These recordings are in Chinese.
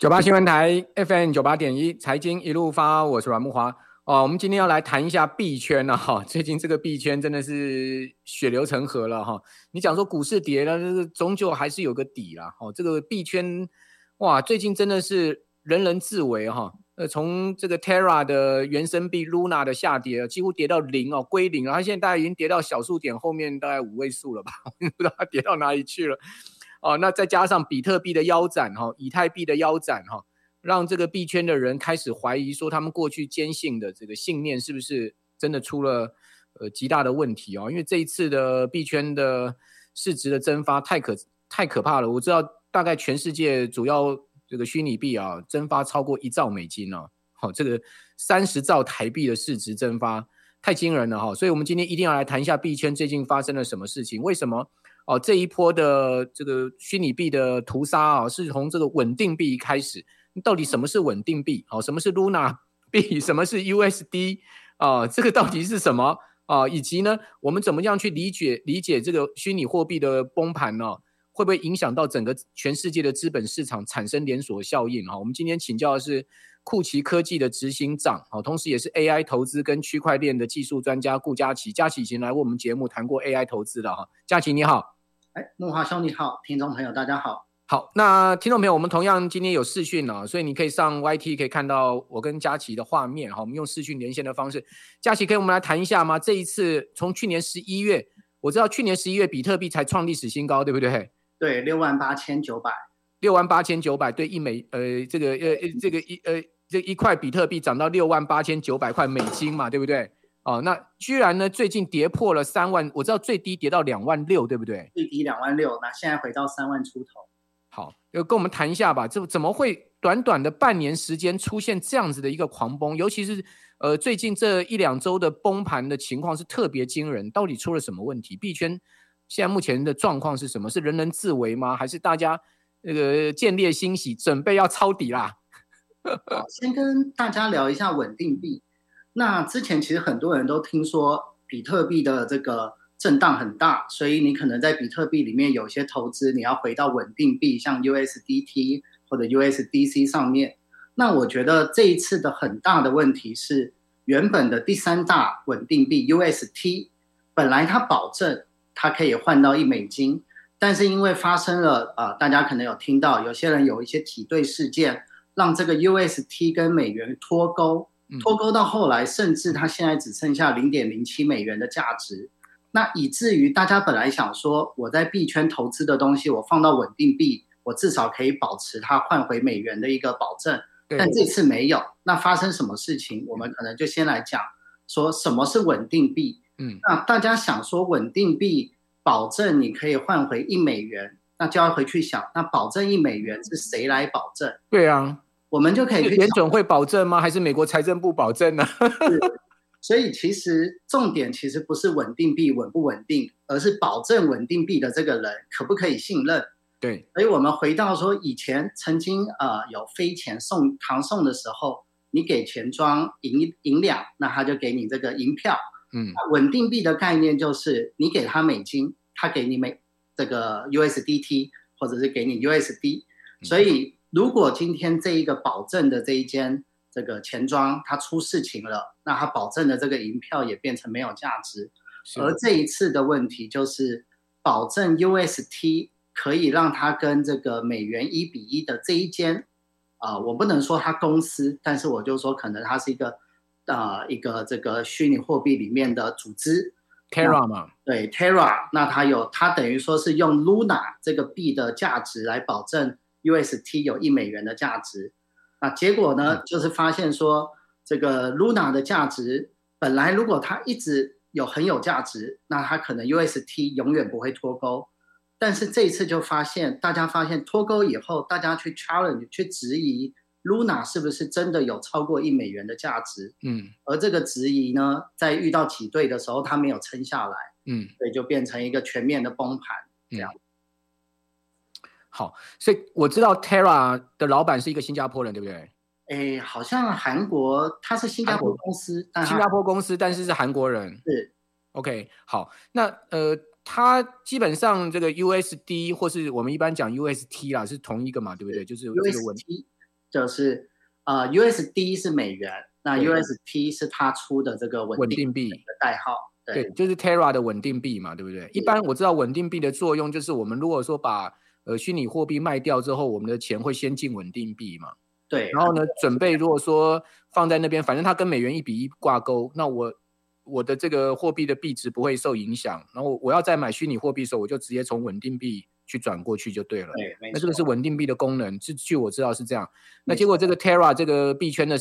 九八新闻台 FM 九八点一，财经一路发，我是阮木华。哦，我们今天要来谈一下币圈了、啊、哈。最近这个币圈真的是血流成河了哈。你讲说股市跌了，这个终究还是有个底啦。哦，这个币圈哇，最近真的是人人自危哈。呃，从这个 Terra 的原生币 Luna 的下跌，几乎跌到零哦，归零了。它现在大概已经跌到小数点后面大概五位数了吧？不知道它跌到哪里去了。哦，那再加上比特币的腰斩哈，以太币的腰斩哈，让这个币圈的人开始怀疑说，他们过去坚信的这个信念是不是真的出了呃极大的问题哦？因为这一次的币圈的市值的蒸发太可太可怕了。我知道大概全世界主要这个虚拟币啊蒸发超过一兆美金哦，好，这个三十兆台币的市值蒸发太惊人了哈。所以我们今天一定要来谈一下币圈最近发生了什么事情，为什么？哦，这一波的这个虚拟币的屠杀啊，是从这个稳定币开始。到底什么是稳定币？哦，什么是 Luna 币？什么是 USD？啊，这个到底是什么？啊，以及呢，我们怎么样去理解理解这个虚拟货币的崩盘呢？会不会影响到整个全世界的资本市场，产生连锁效应？哈，我们今天请教的是库奇科技的执行长，好，同时也是 AI 投资跟区块链的技术专家顾佳琪。佳琪以前来过我们节目谈过 AI 投资的哈，佳琪你好。慕驊兄你好，听众朋友大家好。好，那听众朋友，我们同样今天有视讯了，所以你可以上 YT 可以看到我跟佳琪的画面。好，我们用视讯连线的方式，佳琪可以我们来谈一下吗？这一次从去年十一月，我知道去年十一月比特币才创历史新高，对不对？对，六万八千九百，六万八千九百对一美呃这个呃这个一呃这一块比特币涨到六万八千九百块美金嘛，对不对？哦，那居然呢？最近跌破了三万，我知道最低跌到两万六，对不对？最低两万六，那现在回到三万出头。好，就跟我们谈一下吧。这怎么会短短的半年时间出现这样子的一个狂崩？尤其是呃，最近这一两周的崩盘的情况是特别惊人。到底出了什么问题？币圈现在目前的状况是什么？是人人自危吗？还是大家那个见猎欣喜，准备要抄底啦？先跟大家聊一下稳定币。那之前其实很多人都听说比特币的这个震荡很大，所以你可能在比特币里面有些投资，你要回到稳定币，像 USDT 或者 USDC 上面。那我觉得这一次的很大的问题是，原本的第三大稳定币 UST 本来它保证它可以换到一美金，但是因为发生了呃，大家可能有听到有些人有一些挤兑事件，让这个 UST 跟美元脱钩。脱钩到后来，甚至它现在只剩下零点零七美元的价值，那以至于大家本来想说，我在币圈投资的东西，我放到稳定币，我至少可以保持它换回美元的一个保证。但这次没有，那发生什么事情？我们可能就先来讲，说什么是稳定币？嗯，那大家想说稳定币保证你可以换回一美元，那就要回去想，那保证一美元是谁来保证？对啊。我们就可以去联准会保证吗？还是美国财政部保证呢？所以其实重点其实不是稳定币稳不稳定，而是保证稳定币的这个人可不可以信任。对，所以我们回到说以前曾经呃有飞钱送唐宋的时候，你给钱庄银银两，那他就给你这个银票。嗯，稳定币的概念就是你给他美金，他给你美这个 USDT 或者是给你 USD，所以。如果今天这一个保证的这一间这个钱庄它出事情了，那它保证的这个银票也变成没有价值。而这一次的问题就是，保证 UST 可以让它跟这个美元一比一的这一间，啊、呃，我不能说它公司，但是我就说可能它是一个，啊、呃，一个这个虚拟货币里面的组织，Terra 嘛，对 Terra，那它有它等于说是用 Luna 这个币的价值来保证。UST 有一美元的价值，啊，结果呢，就是发现说，这个 Luna 的价值本来如果它一直有很有价值，那它可能 UST 永远不会脱钩。但是这一次就发现，大家发现脱钩以后，大家去 challenge 去质疑 Luna 是不是真的有超过一美元的价值？嗯，而这个质疑呢，在遇到挤兑的时候，它没有撑下来，嗯，所以就变成一个全面的崩盘，这样。好，所以我知道 Terra 的老板是一个新加坡人，对不对？诶，好像韩国，他是新加坡公司，新加坡公司，但是是韩国人。是，OK，好，那呃，他基本上这个 USD 或是我们一般讲 UST 啦，是同一个嘛，对不对？就是这个稳 UST 就是呃 USD 是美元，那 UST 是他出的这个稳定币的代号，对，对，就是 Terra 的稳定币嘛，对不对？一般我知道稳定币的作用就是我们如果说把呃虚拟货币卖掉之后，我们的钱会先进稳定币嘛。对，然后呢，准备如果说放在那边，反正它跟美元一比一挂钩，那我我的这个货币的币值不会受影响。然后我要再买虚拟货币的时候，我就直接从稳定币去转过去就对了。对，那这个是稳定币的功能，据据我知道是这样。那结果这个 Terra 这个币圈的，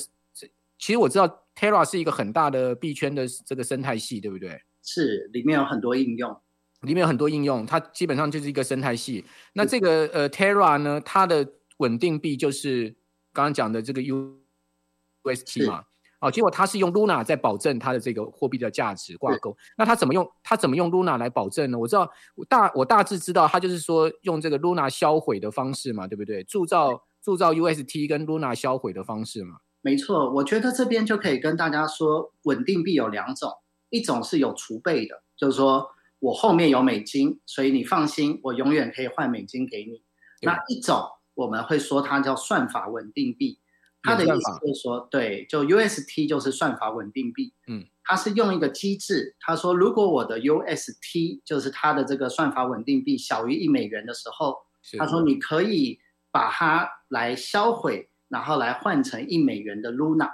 其实我知道 Terra 是一个很大的币圈的这个生态系，对不对？是，里面有很多应用，里面有很多应用，它基本上就是一个生态系。那这个呃 Terra 呢，它的稳定币就是。刚刚讲的这个 UST 嘛，哦，结果它是用 Luna 在保证它的这个货币的价值挂钩。那它怎么用？它怎么用 Luna 来保证呢？我知道，我大我大致知道，它就是说用这个 Luna 销毁的方式嘛，对不对？铸造铸造 UST 跟 Luna 销毁的方式嘛。没错，我觉得这边就可以跟大家说，稳定币有两种，一种是有储备的，就是说我后面有美金，所以你放心，我永远可以换美金给你。那一种。我们会说它叫算法稳定币，它的意思就是说，对，就 UST 就是算法稳定币。嗯，它是用一个机制，他说如果我的 UST 就是它的这个算法稳定币小于一美元的时候，他说你可以把它来销毁，然后来换成一美元的 Luna，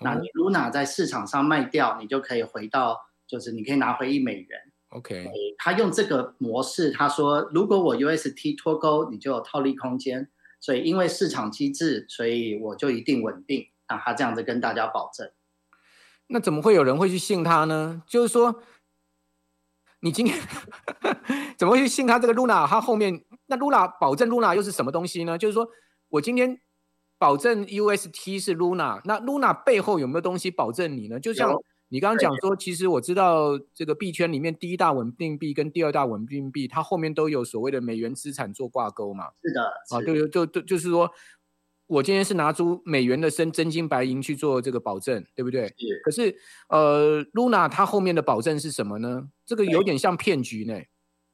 那你 Luna 在市场上卖掉，你就可以回到，就是你可以拿回一美元。OK，他用这个模式，他说如果我 UST 脱钩，你就有套利空间。所以，因为市场机制，所以我就一定稳定。那他这样子跟大家保证，那怎么会有人会去信他呢？就是说，你今天 怎么会去信他这个 Luna？他后面那 Luna 保证 Luna 又是什么东西呢？就是说我今天保证 UST 是 Luna，那 Luna 背后有没有东西保证你呢？就像。你刚刚讲说，其实我知道这个币圈里面第一大稳定币跟第二大稳定币，它后面都有所谓的美元资产做挂钩嘛？是的，啊，对，就就就是说，我今天是拿出美元的真真金白银去做这个保证，对不对？是。可是，呃，Luna 它后面的保证是什么呢？这个有点像骗局呢。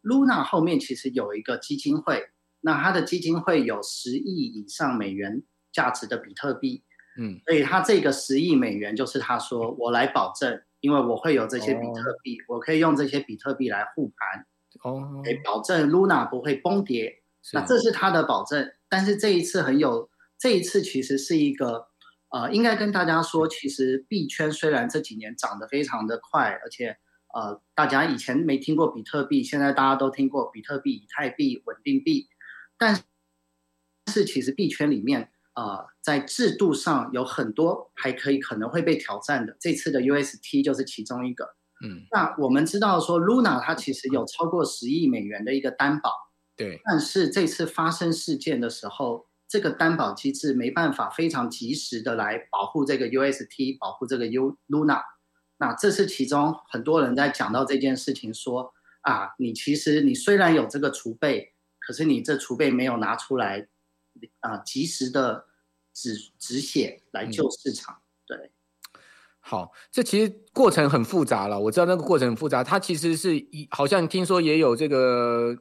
Luna 后面其实有一个基金会，那它的基金会有十亿以上美元价值的比特币。嗯，所以他这个十亿美元就是他说我来保证，因为我会有这些比特币，哦、我可以用这些比特币来护盘，哦，可以保证 Luna 不会崩跌。那这是他的保证。但是这一次很有，这一次其实是一个，呃，应该跟大家说，其实币圈虽然这几年涨得非常的快，而且呃，大家以前没听过比特币，现在大家都听过比特币、以太币、稳定币，但是其实币圈里面。呃，在制度上有很多还可以可能会被挑战的，这次的 UST 就是其中一个。嗯，那我们知道说 Luna 它其实有超过十亿美元的一个担保，对。但是这次发生事件的时候，这个担保机制没办法非常及时的来保护这个 UST，保护这个 U Luna。那这是其中很多人在讲到这件事情说啊，你其实你虽然有这个储备，可是你这储备没有拿出来。啊，及时的止止血来救市场，嗯、对。好，这其实过程很复杂了。我知道那个过程很复杂，它其实是一好像听说也有这个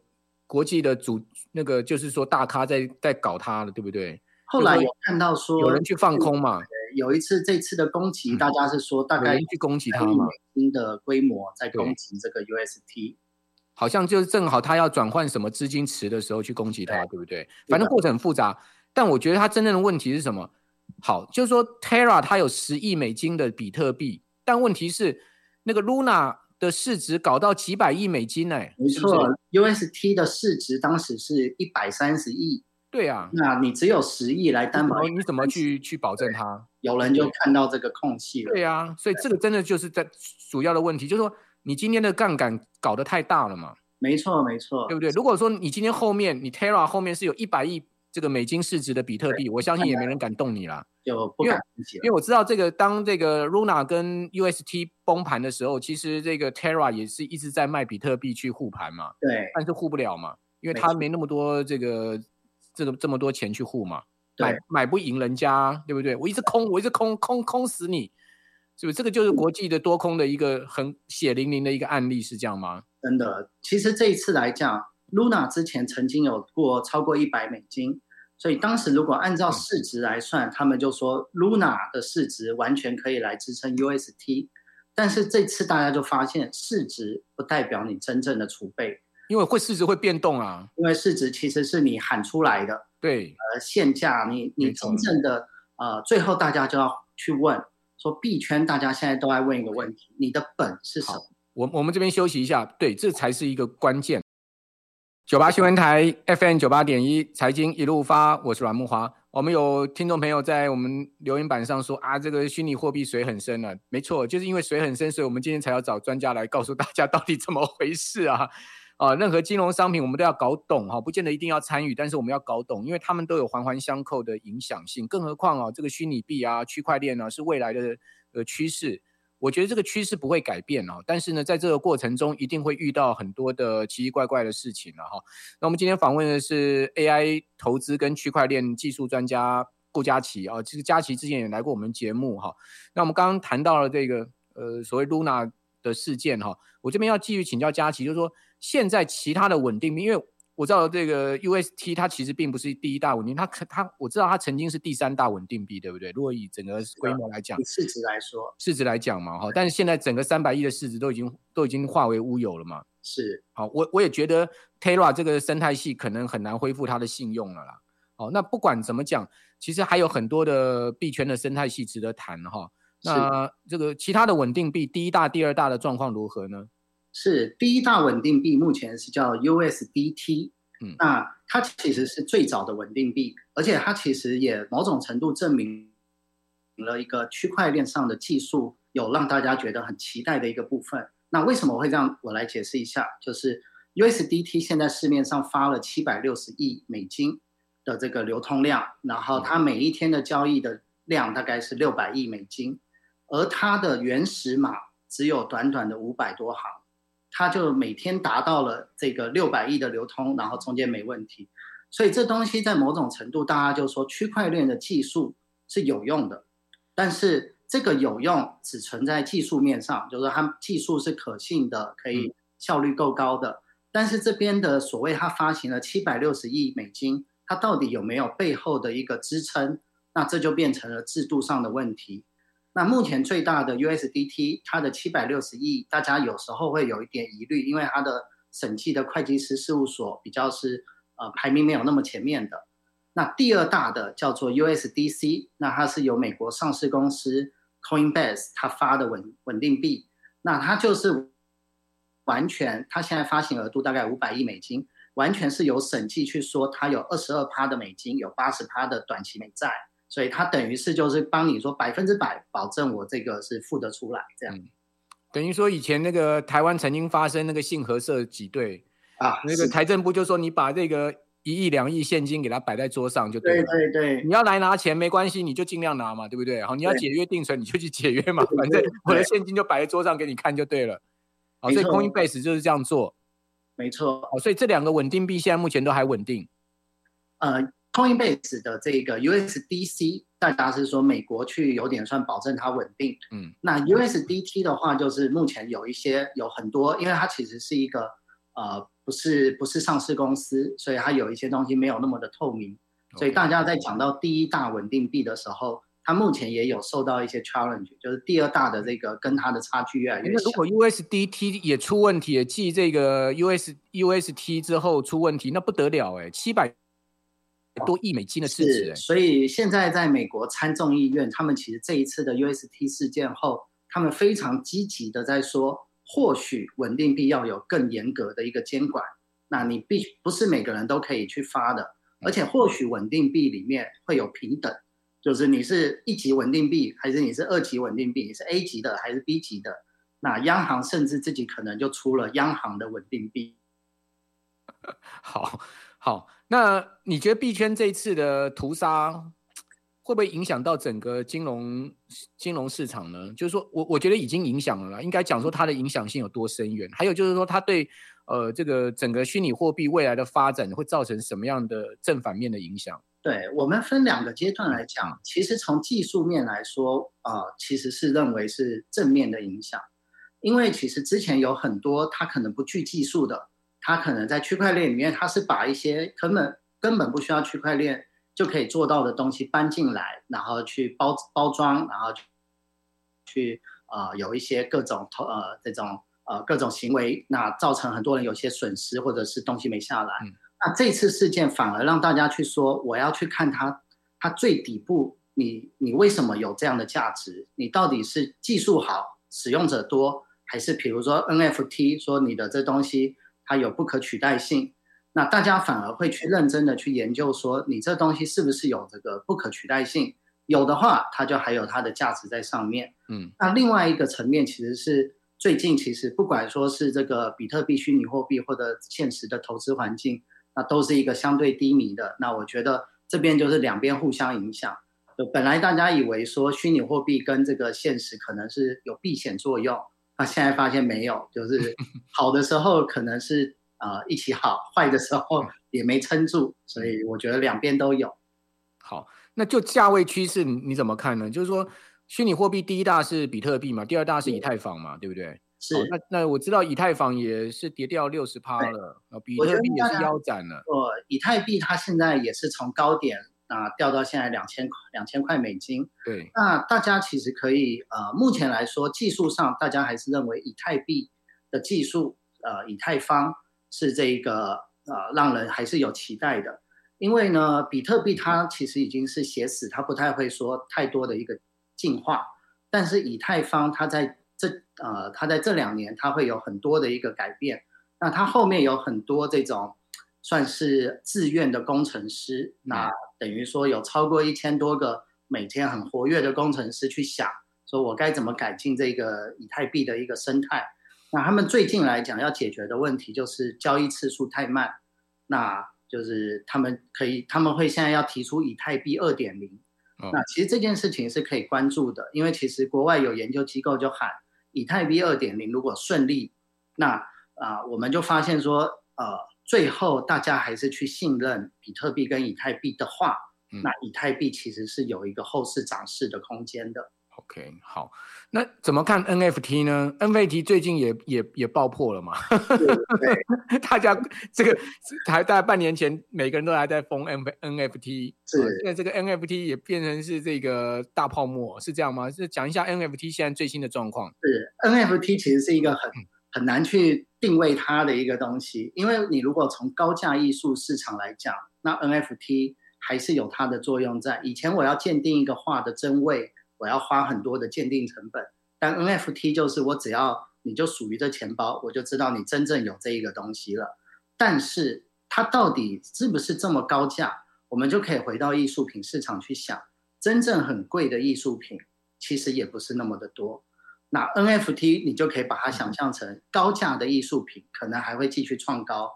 国际的主，那个就是说大咖在在搞它了，对不对？后来有看到说有人去放空嘛？有一次这次的攻击，大家是说大概去攻击它嘛？新的规模在攻击这个 UST。好像就是正好他要转换什么资金池的时候去攻击他，对，对不对？反正过程很复杂，但我觉得他真正的问题是什么？好，就是说 Terra 它有十亿美金的比特币，但问题是那个 Luna 的市值搞到几百亿美金呢？没错，UST 的市值当时是一百三十亿。对啊，那你只有十亿来担保，你怎么去去保证它？有人就看到这个空隙了。对啊，所以这个真的就是在主要的问题，就是说。你今天的杠杆搞得太大了嘛？没错，没错，对不对？如果说你今天后面你 Terra 后面是有一百亿这个美金市值的比特币，我相信也没人敢动你啦，就不敢因为，因为我知道这个当这个 Luna 跟 UST 崩盘的时候，其实这个 Terra 也是一直在卖比特币去护盘嘛。对，但是护不了嘛，因为他没那么多这个这个这么多钱去护嘛，买买不赢人家，对不对？我一直空，我一直空空空死你。是不是这个就是国际的多空的一个很血淋淋的一个案例，是这样吗？真的，其实这一次来讲，Luna 之前曾经有过超过一百美金，所以当时如果按照市值来算，他们就说 Luna 的市值完全可以来支撑 UST。但是这次大家就发现，市值不代表你真正的储备，因为会市值会变动啊。因为市值其实是你喊出来的，对，呃，现价你你真正的呃，最后大家就要去问说币圈，大家现在都在问一个问题：你的本是什么？我我们这边休息一下，对，这才是一个关键。九八新闻台 FM 九八点一财经一路发，我是阮木华。我们有听众朋友在我们留言板上说啊，这个虚拟货币水很深了啊。没错，就是因为水很深，所以我们今天才要找专家来告诉大家到底怎么回事啊！啊，任何金融商品我们都要搞懂哈，不见得一定要参与，但是我们要搞懂，因为他们都有环环相扣的影响性。更何况啊，这个虚拟币啊、区块链啊是未来的呃趋势。我觉得这个趋势不会改变哦，但是呢，在这个过程中一定会遇到很多的奇奇怪怪的事情了哈。那我们今天访问的是 AI 投资跟区块链技术专家顾佳琪啊，其实佳琪之前也来过我们节目哈。那我们刚刚谈到了这个呃所谓 Luna 的事件哈，我这边要继续请教佳琪，就是说现在其他的稳定币，因为我知道这个 UST 它其实并不是第一大稳定，它可它我知道它曾经是第三大稳定币，对不对？如果以整个规模来讲，市值来说，市值来讲嘛，哈，但是现在整个三百亿的市值都已经都已经化为乌有了嘛。是，好，我我也觉得 Terra 这个生态系可能很难恢复它的信用了啦。好，那不管怎么讲，其实还有很多的币圈的生态系值得谈哈。那这个其他的稳定币，第一大、第二大的状况如何呢？是第一大稳定币，目前是叫 USDT，嗯，那它其实是最早的稳定币，而且它其实也某种程度证明了一个区块链上的技术有让大家觉得很期待的一个部分。那为什么会这样？我来解释一下，就是 USDT 现在市面上发了七百六十亿美金的这个流通量，然后它每一天的交易的量大概是六百亿美金，而它的原始码只有短短的五百多行。它就每天达到了这个六百亿的流通，然后中间没问题，所以这东西在某种程度，大家就说区块链的技术是有用的，但是这个有用只存在技术面上，就是说它技术是可信的，可以效率够高的，但是这边的所谓它发行了七百六十亿美金，它到底有没有背后的一个支撑？那这就变成了制度上的问题。那目前最大的 USDT，它的七百六十亿，大家有时候会有一点疑虑，因为它的审计的会计师事务所比较是呃排名没有那么前面的。那第二大的叫做 USDC，那它是由美国上市公司 Coinbase 它发的稳稳定币，那它就是完全，它现在发行额度大概五百亿美金，完全是由审计去说它有二十二趴的美金，有八十趴的短期美债。所以它等于是就是帮你说百分之百保证我这个是付得出来这样，嗯、等于说以前那个台湾曾经发生那个信合社挤兑啊，那个财政部就说你把这个一亿两亿现金给他摆在桌上就对了，对对对，你要来拿钱没关系，你就尽量拿嘛，对不对？好，你要解约定存你就去解约嘛，反正我的现金就摆在桌上给你看就对了。好，所以 Coinbase 就是这样做，没错。好，所以这两个稳定币现在目前都还稳定，呃。Coinbase 的这个 USDC，大家是说美国去有点算保证它稳定。嗯，那 USDT 的话，就是目前有一些有很多，因为它其实是一个呃不是不是上市公司，所以它有一些东西没有那么的透明。所以大家在讲到第一大稳定币的时候，它目前也有受到一些 challenge，就是第二大的这个跟它的差距越来越小。如果 USDT 也出问题，也继这个 US UST 之后出问题，那不得了哎，七百。多亿美金的市值，欸，所以现在在美国参众议院，他们其实这一次的 UST 事件后，他们非常积极的在说，或许稳定币要有更严格的一个监管。那你必不是每个人都可以去发的，而且或许稳定币里面会有平等，就是你是一级稳定币，还是你是二级稳定币，你是 A 级的还是 B 级的？那央行甚至自己可能就出了央行的稳定币。好。好，那你觉得币圈这一次的屠杀会不会影响到整个金融金融市场呢？就是说我我觉得已经影响了啦，应该讲说它的影响性有多深远。还有就是说，它对呃这个整个虚拟货币未来的发展会造成什么样的正反面的影响？对，我们分两个阶段来讲，其实从技术面来说，呃，其实是认为是正面的影响，因为其实之前有很多它可能不具技术的。它可能在区块链里面，它是把一些根本根本不需要区块链就可以做到的东西搬进来，然后去包包装，然后去呃有一些各种投呃这种呃各种行为，那造成很多人有些损失，或者是东西没下来。嗯、那这次事件反而让大家去说，我要去看它它最底部，你你为什么有这样的价值？你到底是技术好，使用者多，还是比如说 NFT 说你的这东西它有不可取代性？那大家反而会去认真的去研究，说你这东西是不是有这个不可取代性？有的话，它就还有它的价值在上面。嗯，那另外一个层面其实是最近其实不管说是这个比特币、虚拟货币或者现实的投资环境，那都是一个相对低迷的。那我觉得这边就是两边互相影响。就本来大家以为说虚拟货币跟这个现实可能是有避险作用，那现在发现没有，就是 好的时候可能是。呃，一起好，坏的时候也没撑住，所以我觉得两边都有。好，那就价位趋势你怎么看呢？就是说，虚拟货币第一大是比特币嘛，第二大是以太坊嘛，对，不对？是。那那我知道以太坊也是跌掉六十趴了，比特币也是腰斩了。呃，以太币它现在也是从高点啊、呃、掉到现在两千块两千块美金。对。那大家其实可以呃，目前来说技术上大家还是认为以太币的技术呃，以太坊。是这一个呃，让人还是有期待的，因为呢，比特币它其实已经是写死，它不太会说太多的一个进化，但是以太坊它在这呃，它在这两年它会有很多的一个改变，那它后面有很多这种算是自愿的工程师，那等于说有超过一千多个每天很活跃的工程师去想，说我该怎么改进这个以太币的一个生态。那他们最近来讲要解决的问题就是交易次数太慢，那就是他们可以他们会现在要提出以太币二点零，那其实这件事情是可以关注的，因为其实国外有研究机构就喊以太币二点零如果顺利，那啊、呃、我们就发现说呃最后大家还是去信任比特币跟以太币的话，那以太币其实是有一个后市涨势的空间的。OK，好，那怎么看 NFT 呢？NFT 最近也也也爆破了嘛？对，大家这个还大概半年前，每个人都还在疯 N NFT，是，现在这个 NFT 也变成是这个大泡沫，是这样吗？是讲一下 NFT 现在最新的状况。是 NFT 其实是一个很很难去定位它的一个东西，因为你如果从高价艺术市场来讲，那 NFT 还是有它的作用在。以前我要鉴定一个画的真伪。我要花很多的鉴定成本，但 NFT 就是我只要你就属于这钱包，我就知道你真正有这一个东西了。但是它到底是不是这么高价？我们就可以回到艺术品市场去想，真正很贵的艺术品其实也不是那么的多。那 NFT 你就可以把它想象成高价的艺术品，可能还会继续创高，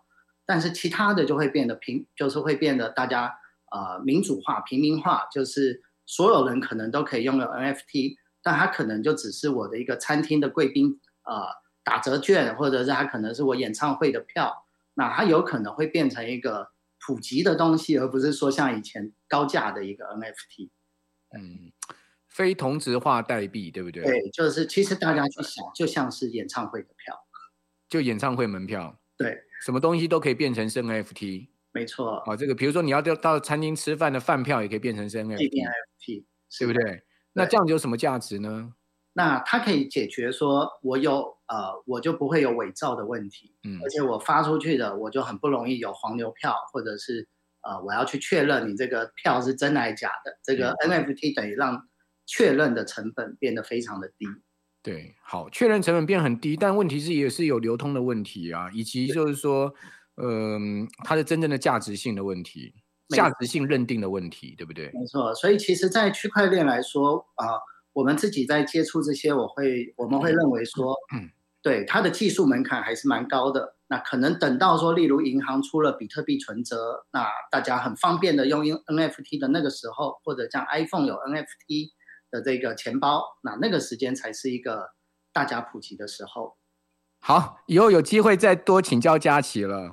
但是其他的就会变得平，就是会变得大家呃民主化、平民化，就是。所有人可能都可以拥有 NFT，但它可能就只是我的一个餐厅的贵宾呃打折券，或者是它可能是我演唱会的票，那它有可能会变成一个普及的东西，而不是说像以前高价的一个 NFT。嗯，非同质化代币，对不对？对，就是其实大家去想，就像是演唱会的票，就演唱会门票，对，什么东西都可以变成是 NFT。没错，啊，这个比如说你要到到餐厅吃饭的饭票，也可以变成 NFT，对不对？那这样子有什么价值呢？那它可以解决说，我有呃，我就不会有伪造的问题，嗯，而且我发出去的，我就很不容易有黄牛票，或者是呃，我要去确认你这个票是真还是假的。这个 NFT 等于让确认的成本变得非常的低。对，好，确认成本变很低，但问题是也是有流通的问题啊，以及就是说。嗯，它的真正的价值性的问题，价值性认定的问题，对不对？没错，所以其实，在区块链来说啊、呃，我们自己在接触这些，我会我们会认为说，嗯，对它的技术门槛还是蛮高的。那可能等到说，例如银行出了比特币存折，那大家很方便的用 NFT 的那个时候，或者像 iPhone 有 NFT 的这个钱包，那那个时间才是一个大家普及的时候。好，以后有机会再多请教佳琪了。